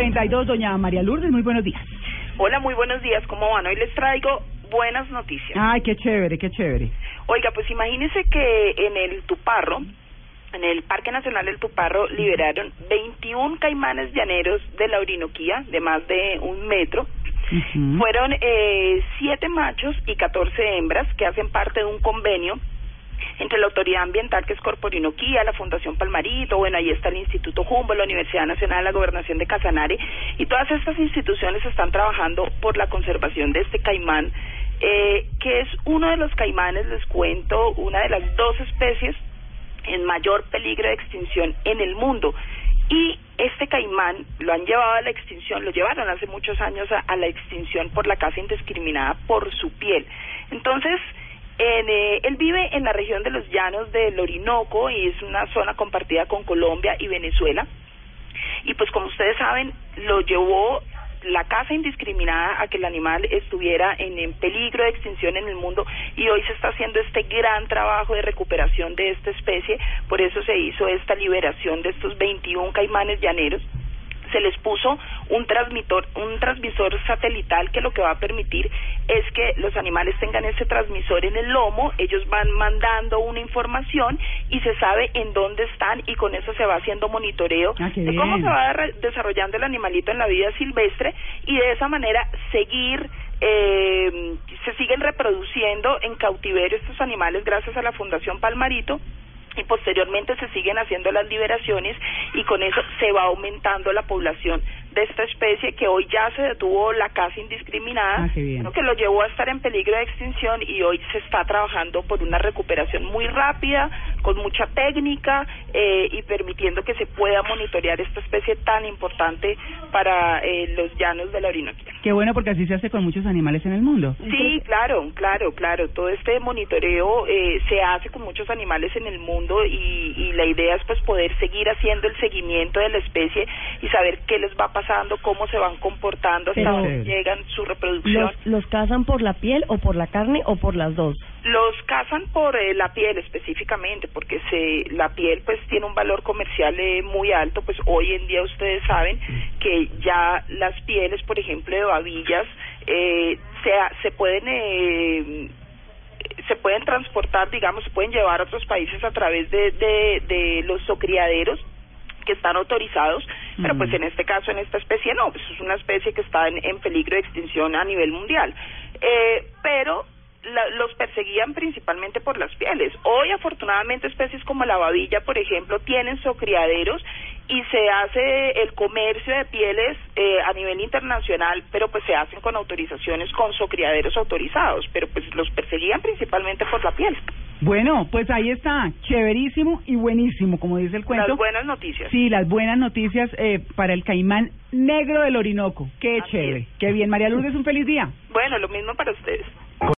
742, doña María Lourdes, muy buenos días. Hola, muy buenos días. ¿Cómo van? Hoy les traigo buenas noticias. Ay, qué chévere, qué chévere. Oiga, pues imagínense que en el Tuparro, en el Parque Nacional del Tuparro, liberaron 21 caimanes llaneros de la Orinoquía, de más de un metro. Fueron eh, siete machos y 14 hembras que hacen parte de un convenio entre la Autoridad Ambiental, que es Corporinoquía, la Fundación Palmarito, bueno, ahí está el Instituto Humboldt, la Universidad Nacional, la Gobernación de Casanare, y todas estas instituciones están trabajando por la conservación de este caimán, eh, que es uno de los caimanes, les cuento, una de las dos especies en mayor peligro de extinción en el mundo. Y este caimán lo han llevado a la extinción, lo llevaron hace muchos años a, a la extinción por la caza indiscriminada por su piel. Entonces, eh, él vive en la región de los llanos del Orinoco y es una zona compartida con Colombia y Venezuela. Y pues como ustedes saben, lo llevó la caza indiscriminada a que el animal estuviera en, en peligro de extinción en el mundo y hoy se está haciendo este gran trabajo de recuperación de esta especie, por eso se hizo esta liberación de estos 21 caimanes llaneros se les puso un transmisor, un transmisor satelital que lo que va a permitir es que los animales tengan ese transmisor en el lomo, ellos van mandando una información y se sabe en dónde están y con eso se va haciendo monitoreo Ah, de cómo bien. se va desarrollando el animalito en la vida silvestre y de esa manera seguir eh, se siguen reproduciendo en cautiverio estos animales gracias a la Fundación Palmarito y posteriormente se siguen haciendo las liberaciones y con eso se va aumentando la población de esta especie que hoy ya se detuvo la caza indiscriminada, Ah, lo que lo llevó a estar en peligro de extinción y hoy se está trabajando por una recuperación muy rápida, con mucha técnica eh, y permitiendo que se pueda monitorear esta especie tan importante para eh, los llanos de la Orinoquía. Qué bueno porque así se hace con muchos animales en el mundo. Sí, claro, claro, claro. Todo este monitoreo eh, se hace con muchos animales en el mundo y, y la idea es pues poder seguir haciendo el seguimiento de la especie y saber qué les va pasando, cómo se van comportando, hasta Pero- dónde llegan su reproducción. ¿Los, ¿Los cazan por la piel o por la carne o por las dos? Los cazan por eh, la piel específicamente, porque se, la piel pues tiene un valor comercial eh, muy alto, pues hoy en día ustedes saben que ya las pieles, por ejemplo, de babillas, eh, se, se pueden... Eh, se pueden transportar, digamos, se pueden llevar a otros países a través de, de, de los zocriaderos que están autorizados, pero pues en este caso, en esta especie no, pues es una especie que está en, en peligro de extinción a nivel mundial. Eh, pero la- los perseguían principalmente por las pieles. Hoy, afortunadamente, especies como la babilla, por ejemplo, tienen zocriaderos y se hace el comercio de pieles eh, a nivel internacional, pero pues se hacen con autorizaciones, con zocriaderos autorizados, pero pues los perseguían principalmente por la piel. Bueno, pues ahí está, chéverísimo y buenísimo, como dice el cuento. Las buenas noticias. Sí, las buenas noticias eh, para el caimán negro del Orinoco. Qué Así chévere. es. Qué bien, María Lourdes, un feliz día. Bueno, lo mismo para ustedes.